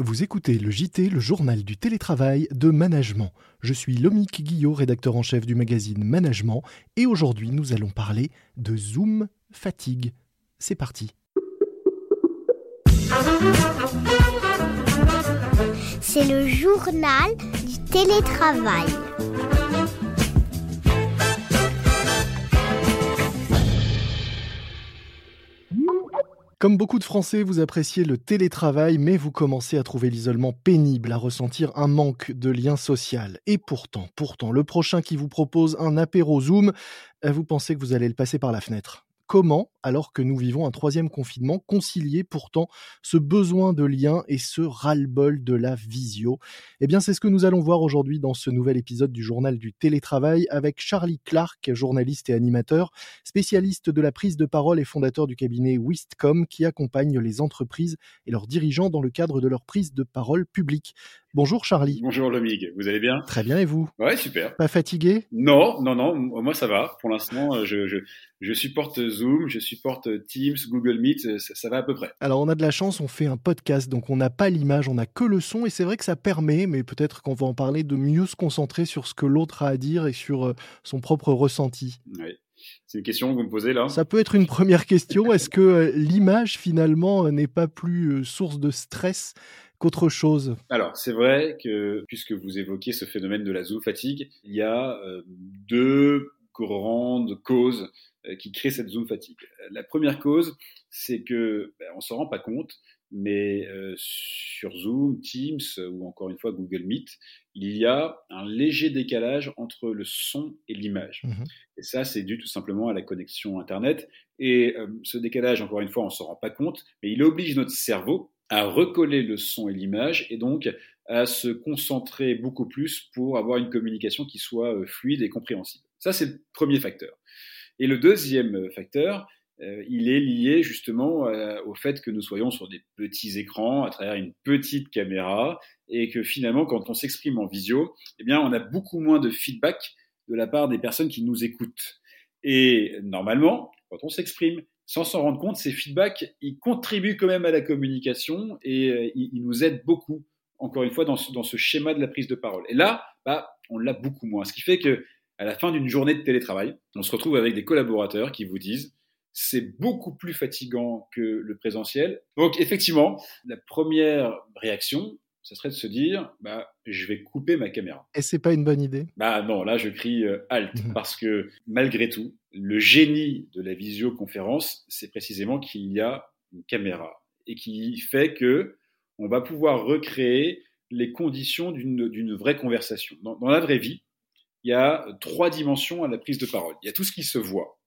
Vous écoutez le JT, le journal du télétravail de Management. Je suis Lomique Guillot, rédacteur en chef du magazine Management, et aujourd'hui nous allons parler de Zoom fatigue. C'est parti. C'est le journal du télétravail. Comme beaucoup de Français, vous appréciez le télétravail, mais vous commencez à trouver l'isolement pénible, à ressentir un manque de lien social. Et pourtant, pourtant, le prochain qui vous propose un apéro Zoom, euh, vous pensez que vous allez le passer par la fenêtre? Comment, alors que nous vivons un troisième confinement, concilier pourtant ce besoin de lien et ce ras-le-bol de la visio? Eh bien, c'est ce que nous allons voir aujourd'hui dans ce nouvel épisode du journal du télétravail avec Charlie Clark, journaliste et animateur, spécialiste de la prise de parole et fondateur du cabinet Wistcom qui accompagne les entreprises et leurs dirigeants dans le cadre de leur prise de parole publique. Bonjour Charlie. Bonjour Lomig, vous allez bien? Très bien et vous? Ouais, super. Pas fatigué? Non, non, non, moi ça va. Pour l'instant, je, je, je, supporte Zoom, je supporte Teams, Google Meet, ça, ça, va à peu près. Alors on a de la chance, on fait un podcast, donc on n'a pas l'image, on n'a que le son, et c'est vrai que ça permet, mais peut-être qu'on va en parler, de mieux se concentrer sur ce que l'autre a à dire et sur euh, son propre ressenti. Oui. C'est une question que vous me posez là Ça peut être une première question. Est-ce que euh, l'image finalement n'est pas plus euh, source de stress qu'autre chose Alors, c'est vrai que, puisque vous évoquez ce phénomène de la zoom fatigue, il y a euh, deux grandes causes euh, qui créent cette zoom fatigue. La première cause, c'est que ben, on s'en rend pas compte, mais euh, sur Zoom, Teams ou encore une fois Google Meet, il y a un léger décalage entre le son et l'image. Mmh et ça, c'est dû tout simplement à la connexion Internet. Et euh, ce décalage, encore une fois, on s'en rend pas compte, mais il oblige notre cerveau à recoller le son et l'image et donc à se concentrer beaucoup plus pour avoir une communication qui soit euh, fluide et compréhensible. Ça, c'est le premier facteur. Et le deuxième euh, facteur, euh, il est lié justement au fait que nous soyons sur des petits écrans à travers une petite caméra et que finalement, quand on s'exprime en visio, eh bien, on a beaucoup moins de feedback de la part des personnes qui nous écoutent. Et normalement, quand on s'exprime, sans s'en rendre compte, ces feedbacks, ils contribuent quand même à la communication et euh, ils, nous aident beaucoup, encore une fois, dans ce, dans ce, schéma de la prise de parole. Et là, bah, on l'a beaucoup moins. Ce qui fait que à la fin d'une journée de télétravail, on se retrouve avec des collaborateurs qui vous disent c'est beaucoup plus fatigant que le présentiel. Donc effectivement, la première réaction, ça serait de se dire, bah, je vais couper ma caméra. Et c'est pas une bonne idée Bah non, là je crie euh, halt mhm. parce que malgré tout, le génie de la visioconférence, c'est précisément qu'il y a une caméra et qui fait que on va pouvoir recréer les conditions d'une vraie conversation. Dans, dans la vraie vie, il y a trois dimensions à la prise de parole. Il y a tout ce qui se voit,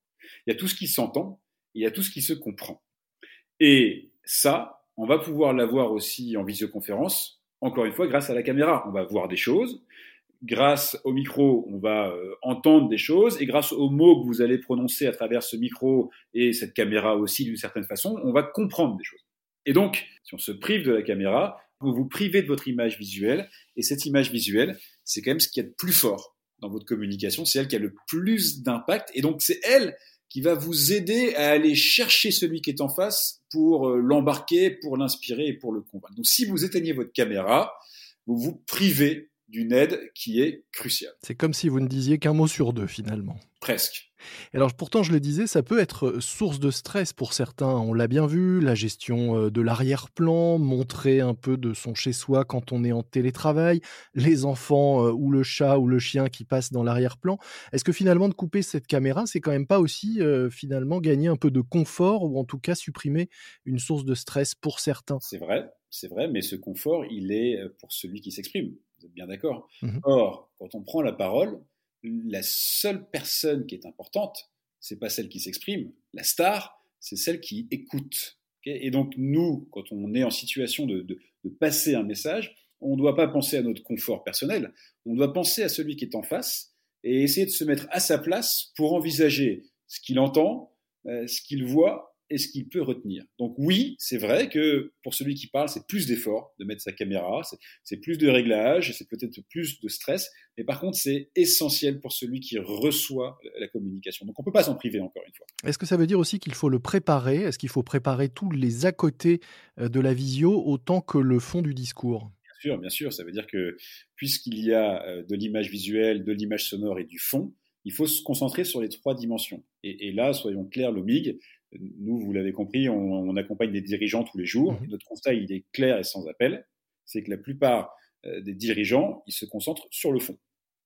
il y a tout ce qui s'entend, il y a tout ce qui se comprend. Et ça, on va pouvoir l'avoir aussi en visioconférence encore une fois, grâce à la caméra. On va voir des choses. Grâce au micro, on va euh, entendre des choses. Et grâce aux mots que vous allez prononcer à travers ce micro et cette caméra aussi, d'une certaine façon, on va comprendre des choses. Et donc, si on se prive de la caméra, vous vous privez de votre image visuelle. Et cette image visuelle, c'est quand même ce qui est le plus fort dans votre communication. C'est elle qui a le plus d'impact. Et donc, c'est elle qui va vous aider à aller chercher celui qui est en face pour euh, l'embarquer, pour l'inspirer et pour le convaincre. Donc si vous éteignez votre caméra, vous vous privez d'une aide qui est cruciale. C'est comme si vous ne disiez qu'un mot sur deux finalement. Presque. Alors pourtant, je le disais, ça peut être euh, source de stress pour certains. On l'a bien vu, la gestion euh, de l'arrière-plan, montrer un peu de son chez-soi quand on est en télétravail, les enfants euh, ou le chat ou le chien qui passent dans l'arrière-plan. Est-ce que finalement de couper cette caméra, c'est quand même pas aussi finalement gagner un peu de confort ou en tout cas supprimer une source de stress pour certains? C'est vrai, c'est vrai, mais ce confort, il est pour celui qui s'exprime. Vous êtes bien d'accord? Mmh Or, quand on prend la parole, la seule personne qui est importante, c'est pas celle qui s'exprime. La star, c'est celle qui écoute. et donc nous, quand on est en situation de, passer un message, on ne doit pas penser à notre confort personnel, on doit penser à celui qui est en face et essayer de se mettre à sa place pour envisager ce qu'il entend, euh, ce qu'il voit et ce qu'il peut retenir. Donc oui, c'est vrai que pour celui qui parle, c'est plus d'effort de mettre sa caméra, c'est plus de réglages, c'est peut-être plus de stress, mais par contre, c'est essentiel pour celui qui reçoit la communication. Donc on ne peut pas s'en priver encore une fois. Est-ce que ça veut dire aussi qu'il faut le préparer? Est-ce qu'il faut préparer tous les à côté euh, de la visio autant que le fond du discours? Bien sûr, bien sûr. Ça veut dire que puisqu'il y a euh, de l'image visuelle, de l'image sonore et du fond, il faut se concentrer sur les trois dimensions. Et, là, soyons clairs, l'OMIG, nous, vous l'avez compris, on, accompagne des dirigeants tous les jours. Mhm. notre constat, il est clair et sans appel, c'est que la plupart euh, des dirigeants, ils se concentrent sur le fond.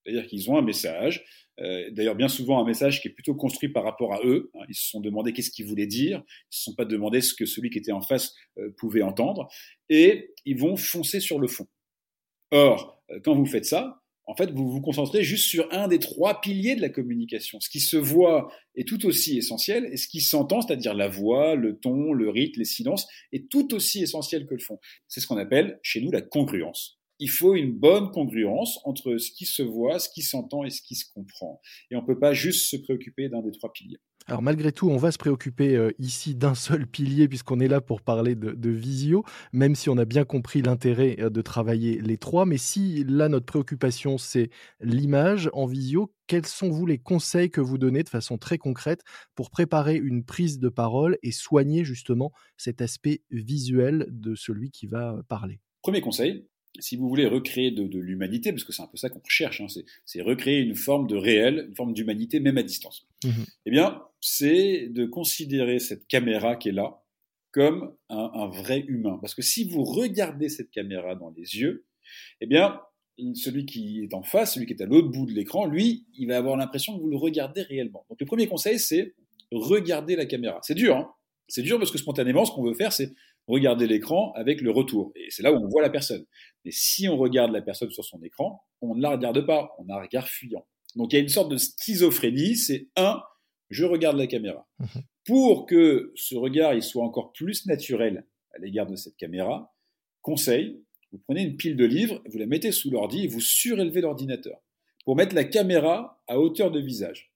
C'est-à-dire qu'ils ont un message, euh, d'ailleurs bien souvent un message qui est plutôt construit par rapport à eux. Hein. ils se sont demandé qu'est-ce qu'ils voulaient dire, ils ne se sont pas demandé ce que celui qui était en face euh, pouvait entendre, et ils vont foncer sur le fond. Or, quand vous faites ça, en fait, vous vous concentrez juste sur un des trois piliers de la communication. Ce qui se voit est tout aussi essentiel, et ce qui s'entend, c'est-à-dire la voix, le ton, le rythme, les silences, est tout aussi essentiel que le fond. C'est ce qu'on appelle chez nous la congruence. Il faut une bonne congruence entre ce qui se voit, ce qui s'entend et ce qui se comprend. Et on ne peut pas juste se préoccuper d'un des trois piliers. Alors malgré tout, on va se préoccuper euh, ici d'un seul pilier puisqu'on est là pour parler de, visio, même si on a bien compris l'intérêt euh, de travailler les trois. Mais si là, notre préoccupation, c'est l'image en visio, quels sont vous les conseils que vous donnez de façon très concrète pour préparer une prise de parole et soigner justement cet aspect visuel de celui qui va parler? Premier conseil, si vous voulez recréer de, l'humanité, parce que c'est un peu ça qu'on recherche, hein, c'est recréer une forme de réel, une forme d'humanité, même à distance. Mmh eh bien, c'est de considérer cette caméra qui est là comme un, vrai humain. Parce que si vous regardez cette caméra dans les yeux, eh bien, celui qui est en face, celui qui est à l'autre bout de l'écran, lui, il va avoir l'impression que vous le regardez réellement. Donc le premier conseil, c'est regarder la caméra. C'est dur, hein c'est dur parce que spontanément, ce qu'on veut faire, c'est regarder l'écran avec le retour. Et c'est là où on voit la personne. Mais si on regarde la personne sur son écran, on ne la regarde pas, on a un regard fuyant. Donc il y a une sorte de schizophrénie, c'est un, je regarde la caméra. Mhm. Pour que ce regard il soit encore plus naturel à l'égard de cette caméra, conseil, vous prenez une pile de livres, vous la mettez sous l'ordi et vous surélevez l'ordinateur pour mettre la caméra à hauteur de visage.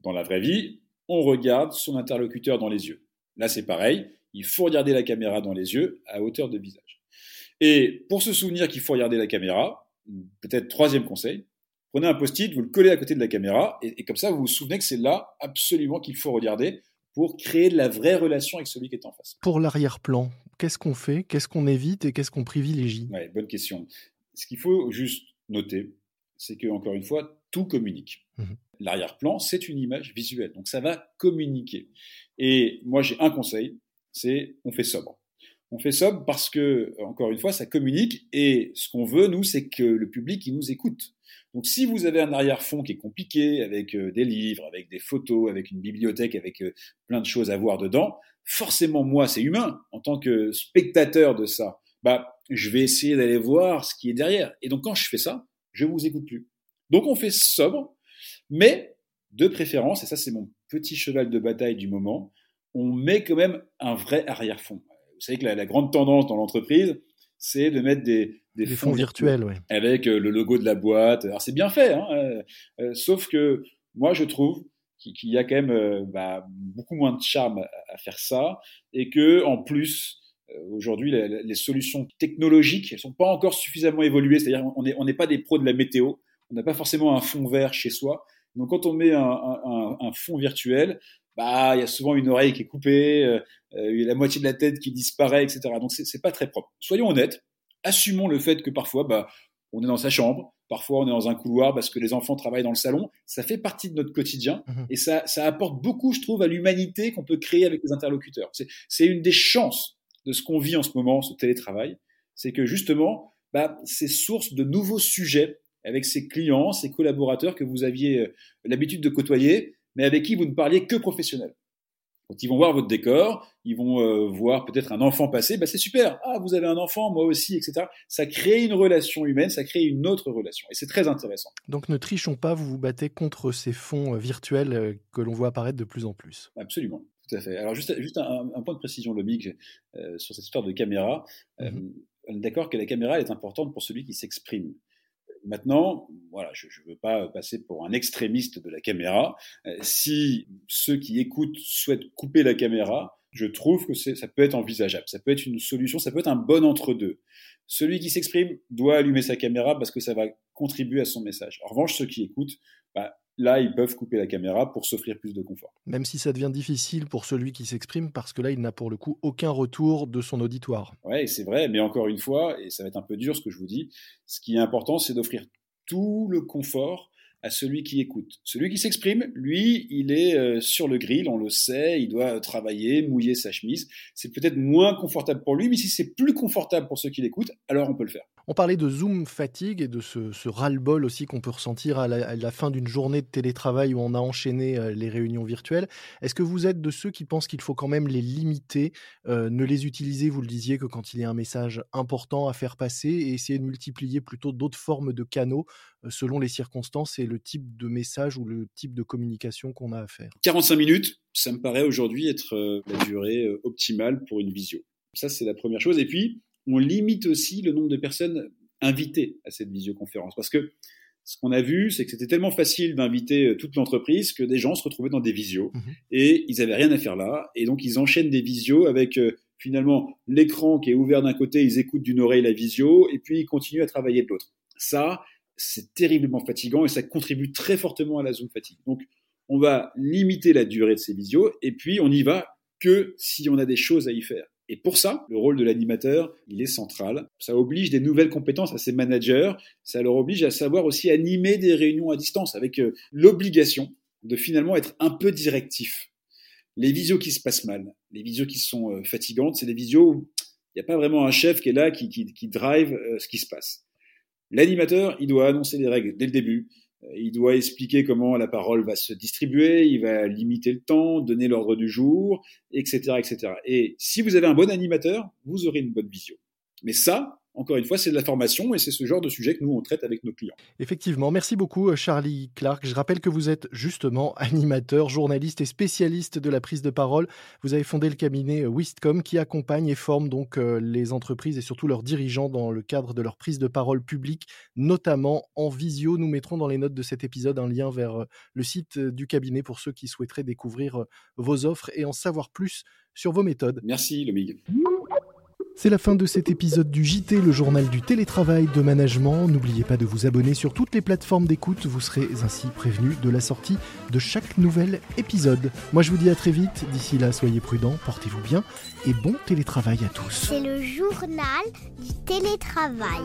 Dans la vraie vie, on regarde son interlocuteur dans les yeux. Là, c'est pareil, il faut regarder la caméra dans les yeux à hauteur de visage. Et pour se souvenir qu'il faut regarder la caméra, peut-être troisième conseil, prenez un post-it, vous le collez à côté de la caméra, et, comme ça, vous vous souvenez que c'est là absolument qu'il faut regarder pour créer de la vraie relation avec celui qui est en face. Pour l'arrière-plan, qu'est-ce qu'on fait Qu'est-ce qu'on évite et qu'est-ce qu'on privilégie? Ouais, Bonne question. Ce qu'il faut juste noter, c'est que, encore une fois, tout communique. Mmh L'arrière-plan, c'est une image visuelle, donc ça va communiquer. Et moi, j'ai un conseil, c'est on fait sobre. On fait sobre parce que, encore une fois, ça communique et ce qu'on veut, nous, c'est que le public, il nous écoute. Donc si vous avez un arrière-fond qui est compliqué, avec euh, des livres, avec des photos, avec une bibliothèque, avec euh, plein de choses à voir dedans, forcément, moi, c'est humain, en tant que spectateur de ça, bah, je vais essayer d'aller voir ce qui est derrière. Et donc quand je fais ça, je vous écoute plus. Donc on fait sobre, mais de préférence, et ça c'est mon petit cheval de bataille du moment, on met quand même un vrai arrière-fond. Vous savez que la, grande tendance dans l'entreprise, c'est de mettre des, fonds, virtuels, avec euh, le logo de la boîte. Alors c'est bien fait, hein, euh, euh, sauf que moi je trouve qu'il y a quand même bah, beaucoup moins de charme à, faire ça, et que en plus aujourd'hui les, solutions technologiques elles sont pas encore suffisamment évoluées. C'est-à-dire on n'est on n'est pas des pros de la météo, on n'a pas forcément un fond vert chez soi. Donc quand on met un, un, un fond virtuel, bah il y a souvent une oreille qui est coupée, euh, euh la moitié de la tête qui disparaît, etc. Donc c'est pas très propre. Soyons honnêtes, assumons le fait que parfois bah on est dans sa chambre, parfois on est dans un couloir parce que les enfants travaillent dans le salon. Ça fait partie de notre quotidien mmh et ça, ça apporte beaucoup, je trouve, à l'humanité qu'on peut créer avec les interlocuteurs. C'est une des chances de ce qu'on vit en ce moment, ce télétravail, c'est que justement, bah, c'est source de nouveaux sujets avec ses clients, ses collaborateurs que vous aviez euh, l'habitude de côtoyer, mais avec qui vous ne parliez que professionnel. Quand ils vont voir votre décor, ils vont euh, voir peut-être un enfant passer, bah c'est super, ah vous avez un enfant, moi aussi, etc. Ça crée une relation humaine, ça crée une autre relation, et c'est très intéressant. Donc ne trichons pas, vous vous battez contre ces fonds euh, virtuels euh, que l'on voit apparaître de plus en plus. Absolument, tout à fait. Alors juste, juste un, point de précision, Lomique, euh, sur cette histoire de caméra. Mm-hmm. on est d'accord que la caméra est importante pour celui qui s'exprime. Maintenant, voilà, je ne veux pas passer pour un extrémiste de la caméra. Euh, si ceux qui écoutent souhaitent couper la caméra, je trouve que ça peut être envisageable, ça peut être une solution, ça peut être un bon entre-deux. Celui qui s'exprime doit allumer sa caméra parce que ça va contribuer à son message. En revanche, ceux qui écoutent, bah, là, ils peuvent couper la caméra pour s'offrir plus de confort. Même si ça devient difficile pour celui qui s'exprime, parce que là, il n'a pour le coup aucun retour de son auditoire. Oui, c'est vrai, mais encore une fois, et ça va être un peu dur ce que je vous dis, ce qui est important, c'est d'offrir tout le confort à celui qui écoute. Celui qui s'exprime, lui, il est euh, sur le grill, on le sait, il doit travailler, mouiller sa chemise. C'est peut-être moins confortable pour lui, mais si c'est plus confortable pour ceux qui l'écoutent, alors on peut le faire. On parlait de Zoom fatigue et de ce, ce ras-le-bol aussi qu'on peut ressentir à la, fin d'une journée de télétravail où on a enchaîné euh, les réunions virtuelles. Est-ce que vous êtes de ceux qui pensent qu'il faut quand même les limiter, euh, ne les utiliser, vous le disiez, que quand il y a un message important à faire passer et essayer de multiplier plutôt d'autres formes de canaux euh, selon les circonstances et le type de message ou le type de communication qu'on a à faire? 45 minutes, ça me paraît aujourd'hui être la durée optimale pour une visio. Ça, c'est la première chose. Et puis, on limite aussi le nombre de personnes invitées à cette visioconférence. Parce que ce qu'on a vu, c'est que c'était tellement facile d'inviter euh, toute l'entreprise que des gens se retrouvaient dans des visios mhm. et ils avaient rien à faire là. Et donc, ils enchaînent des visios avec euh, finalement l'écran qui est ouvert d'un côté, ils écoutent d'une oreille la visio et puis ils continuent à travailler de l'autre. Ça, c'est terriblement fatigant et ça contribue très fortement à la Zoom fatigue. Donc, on va limiter la durée de ces visios et puis on n'y va que si on a des choses à y faire. Et pour ça, le rôle de l'animateur, il est central. Ça oblige des nouvelles compétences à ses managers. Ça leur oblige à savoir aussi animer des réunions à distance avec euh, l'obligation de finalement être un peu directif. Les visios qui se passent mal, les visios qui sont euh, fatigantes, c'est des visios où il n'y a pas vraiment un chef qui est là, qui, qui, drive euh, ce qui se passe. L'animateur, il doit annoncer les règles dès le début. Il doit expliquer comment la parole va se distribuer, il va limiter le temps, donner l'ordre du jour, etc., etc. Et si vous avez un bon animateur, vous aurez une bonne vision. Mais ça, encore une fois, c'est de la formation et c'est ce genre de sujet que nous, on traite avec nos clients. Effectivement. Merci beaucoup, euh, Charlie Clark. Je rappelle que vous êtes justement animateur, journaliste et spécialiste de la prise de parole. Vous avez fondé le cabinet euh, Wistcom qui accompagne et forme donc euh, les entreprises et surtout leurs dirigeants dans le cadre de leur prise de parole publique, notamment en visio. Nous mettrons dans les notes de cet épisode un lien vers le site du cabinet pour ceux qui souhaiteraient découvrir vos offres et en savoir plus sur vos méthodes. Merci, Lomig. C'est la fin de cet épisode du JT, le journal du télétravail de management. N'oubliez pas de vous abonner sur toutes les plateformes d'écoute, vous serez ainsi prévenu de la sortie de chaque nouvel épisode. Moi je vous dis à très vite, d'ici là soyez prudents, portez-vous bien et bon télétravail à tous. C'est le journal du télétravail.